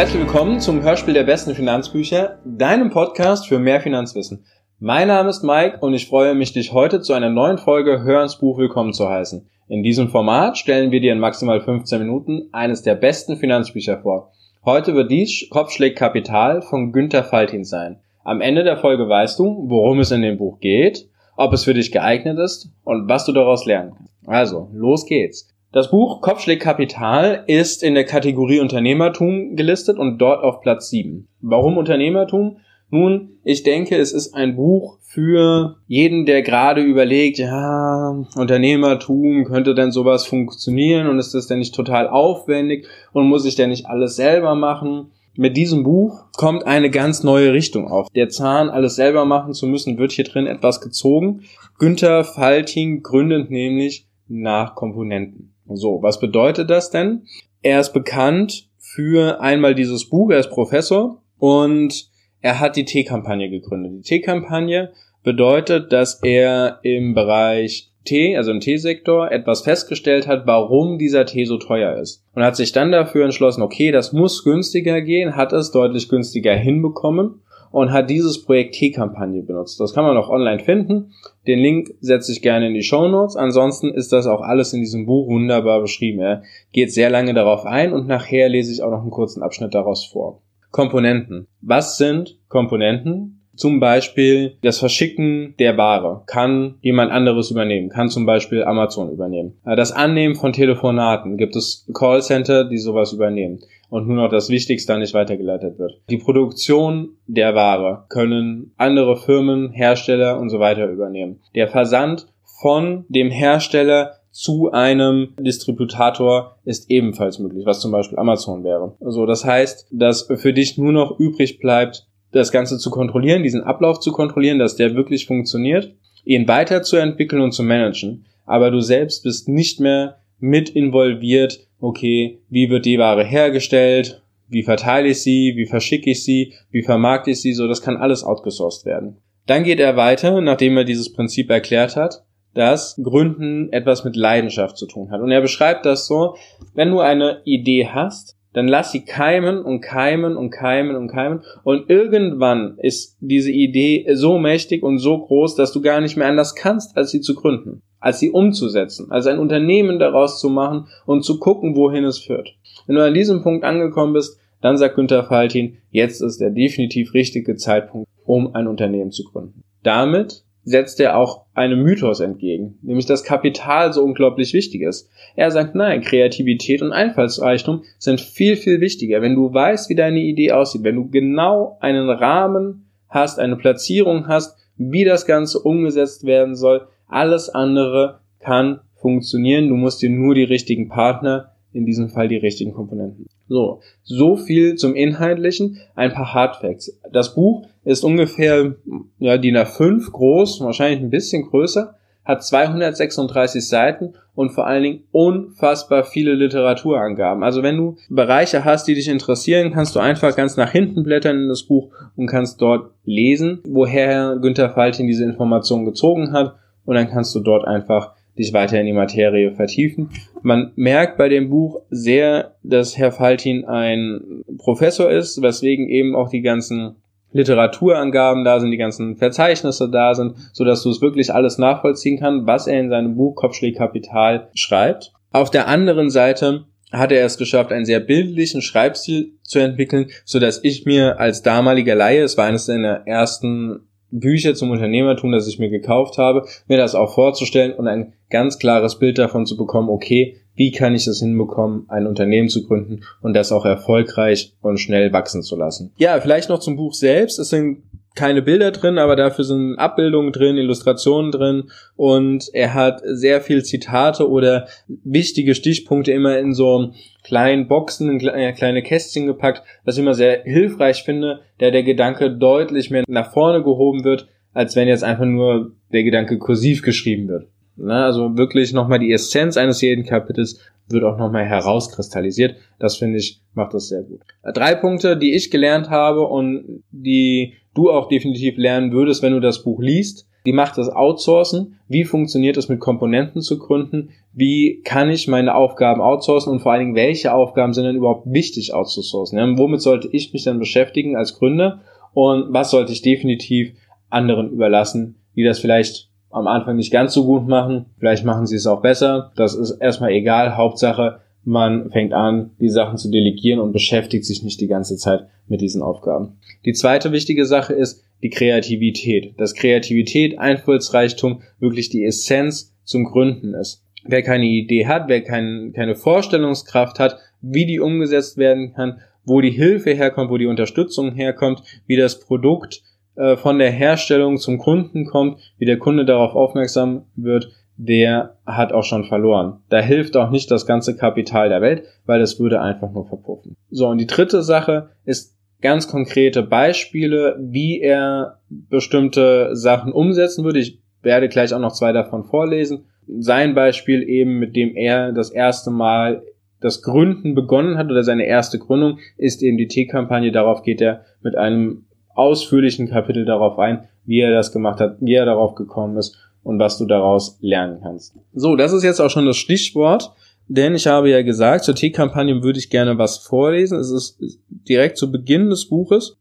Herzlich willkommen zum Hörspiel der besten Finanzbücher, deinem Podcast für mehr Finanzwissen. Mein Name ist Mike und ich freue mich, dich heute zu einer neuen Folge Hör ins Buch willkommen zu heißen. In diesem Format stellen wir dir in maximal 15 Minuten eines der besten Finanzbücher vor. Heute wird dies Kopfschläg Kapital von Günter Faltin sein. Am Ende der Folge weißt du, worum es in dem Buch geht, ob es für dich geeignet ist und was du daraus lernen kannst. Also, los geht's. Das Buch Kopfschläg Kapital ist in der Kategorie Unternehmertum gelistet und dort auf Platz 7. Warum Unternehmertum? Nun, ich denke, es ist ein Buch für jeden, der gerade überlegt, ja, Unternehmertum, könnte denn sowas funktionieren und ist das denn nicht total aufwendig und muss ich denn nicht alles selber machen? Mit diesem Buch kommt eine ganz neue Richtung auf. Der Zahn, alles selber machen zu müssen, wird hier drin etwas gezogen. Günther Falting gründet nämlich nach Komponenten. So, was bedeutet das denn? Er ist bekannt für einmal dieses Buch, er ist Professor und er hat die T-Kampagne gegründet. Die T-Kampagne bedeutet, dass er im Bereich Tee, also im Teesektor, etwas festgestellt hat, warum dieser Tee so teuer ist. Und hat sich dann dafür entschlossen, okay, das muss günstiger gehen, hat es deutlich günstiger hinbekommen und hat dieses Projekt T-Kampagne benutzt. Das kann man auch online finden. Den Link setze ich gerne in die Show Notes. Ansonsten ist das auch alles in diesem Buch wunderbar beschrieben. Er geht sehr lange darauf ein und nachher lese ich auch noch einen kurzen Abschnitt daraus vor. Komponenten. Was sind Komponenten? Zum Beispiel das Verschicken der Ware kann jemand anderes übernehmen, kann zum Beispiel Amazon übernehmen. Das Annehmen von Telefonaten gibt es Callcenter, die sowas übernehmen und nur noch das Wichtigste nicht weitergeleitet wird. Die Produktion der Ware können andere Firmen, Hersteller und so weiter übernehmen. Der Versand von dem Hersteller zu einem Distributator ist ebenfalls möglich, was zum Beispiel Amazon wäre. Also das heißt, dass für dich nur noch übrig bleibt, das Ganze zu kontrollieren, diesen Ablauf zu kontrollieren, dass der wirklich funktioniert, ihn weiterzuentwickeln und zu managen. Aber du selbst bist nicht mehr mit involviert okay, wie wird die Ware hergestellt, wie verteile ich sie, wie verschicke ich sie, wie vermarkte ich sie, so das kann alles outgesourced werden. Dann geht er weiter, nachdem er dieses Prinzip erklärt hat, dass Gründen etwas mit Leidenschaft zu tun hat. Und er beschreibt das so, wenn du eine Idee hast, dann lass sie keimen und keimen und keimen und keimen und irgendwann ist diese Idee so mächtig und so groß, dass du gar nicht mehr anders kannst, als sie zu gründen als sie umzusetzen, als ein Unternehmen daraus zu machen und zu gucken, wohin es führt. Wenn du an diesem Punkt angekommen bist, dann sagt Günther Faltin, jetzt ist der definitiv richtige Zeitpunkt, um ein Unternehmen zu gründen. Damit setzt er auch einem Mythos entgegen, nämlich dass Kapital so unglaublich wichtig ist. Er sagt, nein, Kreativität und Einfallsreichtum sind viel, viel wichtiger. Wenn du weißt, wie deine Idee aussieht, wenn du genau einen Rahmen hast, eine Platzierung hast, wie das Ganze umgesetzt werden soll, alles andere kann funktionieren. Du musst dir nur die richtigen Partner, in diesem Fall die richtigen Komponenten. So, so viel zum Inhaltlichen. Ein paar Hardfacts. Das Buch ist ungefähr ja, DIN A5 groß, wahrscheinlich ein bisschen größer, hat 236 Seiten und vor allen Dingen unfassbar viele Literaturangaben. Also wenn du Bereiche hast, die dich interessieren, kannst du einfach ganz nach hinten blättern in das Buch und kannst dort lesen, woher Günther Faltin diese Informationen gezogen hat und dann kannst du dort einfach dich weiter in die Materie vertiefen. Man merkt bei dem Buch sehr, dass Herr Faltin ein Professor ist, weswegen eben auch die ganzen Literaturangaben da sind, die ganzen Verzeichnisse da sind, so dass du es wirklich alles nachvollziehen kannst, was er in seinem Buch Kopfschläg Kapital schreibt. Auf der anderen Seite hat er es geschafft, einen sehr bildlichen Schreibstil zu entwickeln, so dass ich mir als damaliger Laie, es war eines der ersten Bücher zum Unternehmertum, das ich mir gekauft habe, mir das auch vorzustellen und ein ganz klares Bild davon zu bekommen, okay, wie kann ich es hinbekommen, ein Unternehmen zu gründen und das auch erfolgreich und schnell wachsen zu lassen. Ja, vielleicht noch zum Buch selbst. Es sind keine Bilder drin, aber dafür sind Abbildungen drin, Illustrationen drin und er hat sehr viel Zitate oder wichtige Stichpunkte immer in so kleinen Boxen, in kleine Kästchen gepackt, was ich immer sehr hilfreich finde, da der Gedanke deutlich mehr nach vorne gehoben wird, als wenn jetzt einfach nur der Gedanke kursiv geschrieben wird. also wirklich nochmal die Essenz eines jeden Kapitels wird auch nochmal herauskristallisiert. Das finde ich, macht das sehr gut. Drei Punkte, die ich gelernt habe und die du auch definitiv lernen würdest, wenn du das Buch liest. Die macht das Outsourcen. Wie funktioniert es mit Komponenten zu gründen? Wie kann ich meine Aufgaben outsourcen und vor allen Dingen, welche Aufgaben sind denn überhaupt wichtig outzusourcen? Ja, womit sollte ich mich dann beschäftigen als Gründer und was sollte ich definitiv anderen überlassen, die das vielleicht am Anfang nicht ganz so gut machen. Vielleicht machen sie es auch besser. Das ist erstmal egal. Hauptsache, man fängt an, die Sachen zu delegieren und beschäftigt sich nicht die ganze Zeit mit diesen Aufgaben. Die zweite wichtige Sache ist die Kreativität. Dass Kreativität, Einfallsreichtum wirklich die Essenz zum Gründen ist. Wer keine Idee hat, wer kein, keine Vorstellungskraft hat, wie die umgesetzt werden kann, wo die Hilfe herkommt, wo die Unterstützung herkommt, wie das Produkt äh, von der Herstellung zum Kunden kommt, wie der Kunde darauf aufmerksam wird, der hat auch schon verloren. Da hilft auch nicht das ganze Kapital der Welt, weil das würde einfach nur verpuffen. So, und die dritte Sache ist ganz konkrete Beispiele, wie er bestimmte Sachen umsetzen würde. Ich werde gleich auch noch zwei davon vorlesen. Sein Beispiel eben, mit dem er das erste Mal das Gründen begonnen hat oder seine erste Gründung, ist eben die T-Kampagne. Darauf geht er mit einem ausführlichen Kapitel darauf ein, wie er das gemacht hat, wie er darauf gekommen ist und was du daraus lernen kannst. So, das ist jetzt auch schon das Stichwort, denn ich habe ja gesagt, zur T-Kampagne würde ich gerne was vorlesen. Es ist direkt zu Beginn des Buches.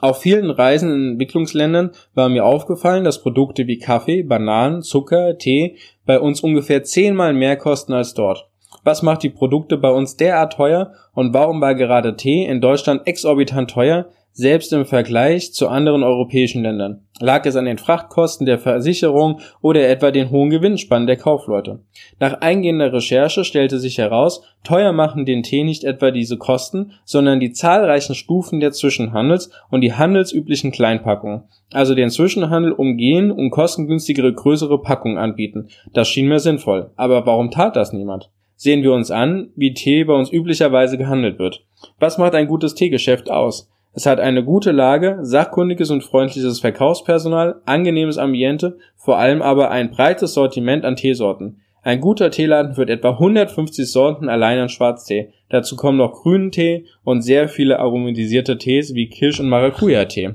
Auf vielen Reisen in Entwicklungsländern war mir aufgefallen, dass Produkte wie Kaffee, Bananen, Zucker, Tee bei uns ungefähr zehnmal mehr kosten als dort. Was macht die Produkte bei uns derart teuer und warum war gerade Tee in Deutschland exorbitant teuer, selbst im Vergleich zu anderen europäischen Ländern. Lag es an den Frachtkosten der Versicherung oder etwa den hohen Gewinnspannen der Kaufleute? Nach eingehender Recherche stellte sich heraus, teuer machen den Tee nicht etwa diese Kosten, sondern die zahlreichen Stufen der Zwischenhandels und die handelsüblichen Kleinpackungen. Also den Zwischenhandel umgehen und kostengünstigere größere Packungen anbieten. Das schien mir sinnvoll. Aber warum tat das niemand? Sehen wir uns an, wie Tee bei uns üblicherweise gehandelt wird. Was macht ein gutes Teegeschäft aus? Es hat eine gute Lage, sachkundiges und freundliches Verkaufspersonal, angenehmes Ambiente, vor allem aber ein breites Sortiment an Teesorten. Ein guter Teeladen führt etwa 150 Sorten allein an Schwarztee. Dazu kommen noch grünen Tee und sehr viele aromatisierte Tees wie Kirsch- und Maracuja-Tee.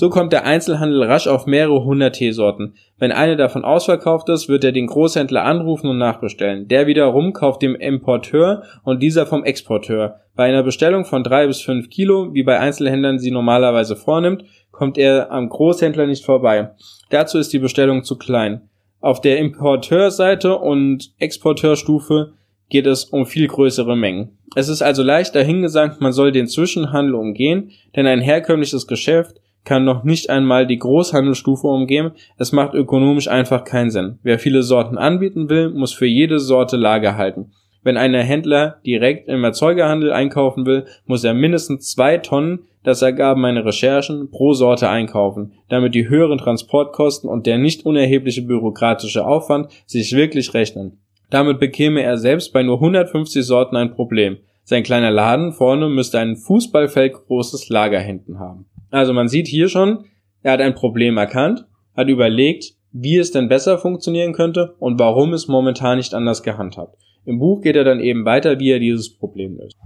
So kommt der Einzelhandel rasch auf mehrere hundert Teesorten. Wenn eine davon ausverkauft ist, wird er den Großhändler anrufen und nachbestellen. Der wiederum kauft dem Importeur und dieser vom Exporteur. Bei einer Bestellung von drei bis fünf Kilo, wie bei Einzelhändlern sie normalerweise vornimmt, kommt er am Großhändler nicht vorbei. Dazu ist die Bestellung zu klein. Auf der Importeurseite und Exporteurstufe geht es um viel größere Mengen. Es ist also leicht dahingesagt, man soll den Zwischenhandel umgehen, denn ein herkömmliches Geschäft kann noch nicht einmal die Großhandelsstufe umgehen, es macht ökonomisch einfach keinen Sinn. Wer viele Sorten anbieten will, muss für jede Sorte Lager halten. Wenn ein Händler direkt im Erzeugerhandel einkaufen will, muss er mindestens zwei Tonnen, das ergaben meine Recherchen, pro Sorte einkaufen, damit die höheren Transportkosten und der nicht unerhebliche bürokratische Aufwand sich wirklich rechnen. Damit bekäme er selbst bei nur 150 Sorten ein Problem. Sein kleiner Laden vorne müsste ein Fußballfeld großes Lager hinten haben. Also man sieht hier schon, er hat ein Problem erkannt, hat überlegt, wie es denn besser funktionieren könnte und warum es momentan nicht anders gehandhabt. Im Buch geht er dann eben weiter, wie er dieses Problem löst.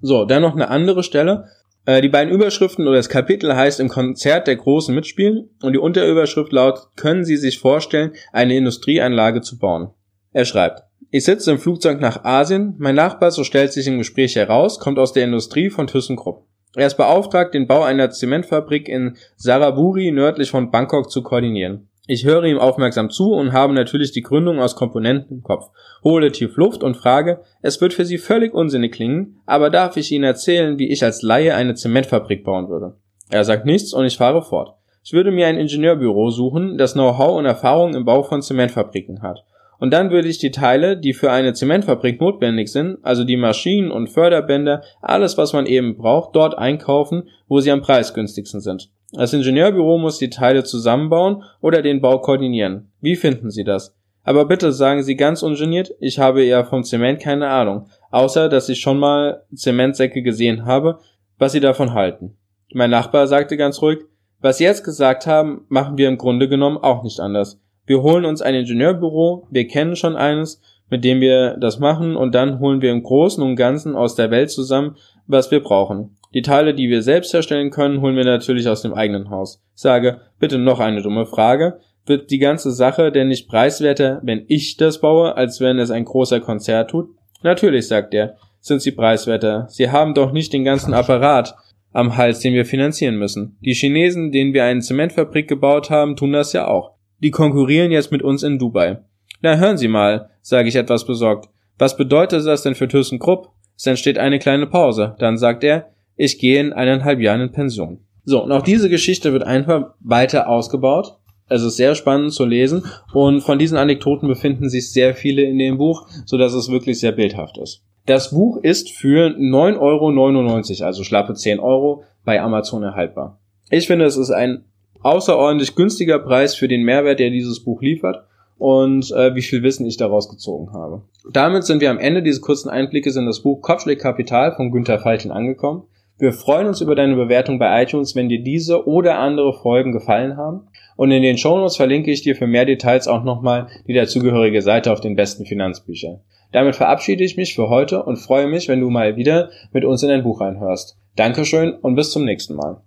So, dann noch eine andere Stelle. Äh, die beiden Überschriften oder das Kapitel heißt im Konzert der Großen mitspielen und die Unterüberschrift lautet, können Sie sich vorstellen, eine Industrieanlage zu bauen? Er schreibt, ich sitze im Flugzeug nach Asien, mein Nachbar, so stellt sich im Gespräch heraus, kommt aus der Industrie von ThyssenKrupp. Er ist beauftragt, den Bau einer Zementfabrik in Saraburi nördlich von Bangkok zu koordinieren. Ich höre ihm aufmerksam zu und habe natürlich die Gründung aus Komponenten im Kopf, hole tief Luft und frage, es wird für Sie völlig unsinnig klingen, aber darf ich Ihnen erzählen, wie ich als Laie eine Zementfabrik bauen würde? Er sagt nichts und ich fahre fort. Ich würde mir ein Ingenieurbüro suchen, das Know-how und Erfahrung im Bau von Zementfabriken hat. Und dann würde ich die Teile, die für eine Zementfabrik notwendig sind, also die Maschinen und Förderbänder, alles was man eben braucht, dort einkaufen, wo sie am preisgünstigsten sind. Das Ingenieurbüro muss die Teile zusammenbauen oder den Bau koordinieren. Wie finden Sie das? Aber bitte sagen Sie ganz ungeniert, ich habe ja vom Zement keine Ahnung, außer dass ich schon mal Zementsäcke gesehen habe, was Sie davon halten. Mein Nachbar sagte ganz ruhig, was Sie jetzt gesagt haben, machen wir im Grunde genommen auch nicht anders. Wir holen uns ein Ingenieurbüro, wir kennen schon eines, mit dem wir das machen und dann holen wir im Großen und Ganzen aus der Welt zusammen, was wir brauchen. Die Teile, die wir selbst herstellen können, holen wir natürlich aus dem eigenen Haus. Sage, bitte noch eine dumme Frage. Wird die ganze Sache denn nicht preiswerter, wenn ich das baue, als wenn es ein großer Konzert tut? Natürlich, sagt er, sind sie preiswerter. Sie haben doch nicht den ganzen Apparat am Hals, den wir finanzieren müssen. Die Chinesen, denen wir eine Zementfabrik gebaut haben, tun das ja auch. Die konkurrieren jetzt mit uns in Dubai. Na, hören Sie mal, sage ich etwas besorgt. Was bedeutet das denn für ThyssenKrupp? Es entsteht eine kleine Pause. Dann sagt er, ich gehe in eineinhalb Jahren in Pension. So, und auch diese Geschichte wird einfach weiter ausgebaut. Es ist sehr spannend zu lesen und von diesen Anekdoten befinden sich sehr viele in dem Buch, so dass es wirklich sehr bildhaft ist. Das Buch ist für 9,99 Euro, also schlappe 10 Euro, bei Amazon erhaltbar. Ich finde, es ist ein außerordentlich günstiger Preis für den Mehrwert, der dieses Buch liefert und äh, wie viel Wissen ich daraus gezogen habe. Damit sind wir am Ende dieses kurzen Einblickes in das Buch Kopfschläg Kapital von Günter Faltin angekommen. Wir freuen uns über deine Bewertung bei iTunes, wenn dir diese oder andere Folgen gefallen haben. Und in den Shownotes verlinke ich dir für mehr Details auch nochmal die dazugehörige Seite auf den besten Finanzbüchern. Damit verabschiede ich mich für heute und freue mich, wenn du mal wieder mit uns in ein Buch reinhörst. Dankeschön und bis zum nächsten Mal.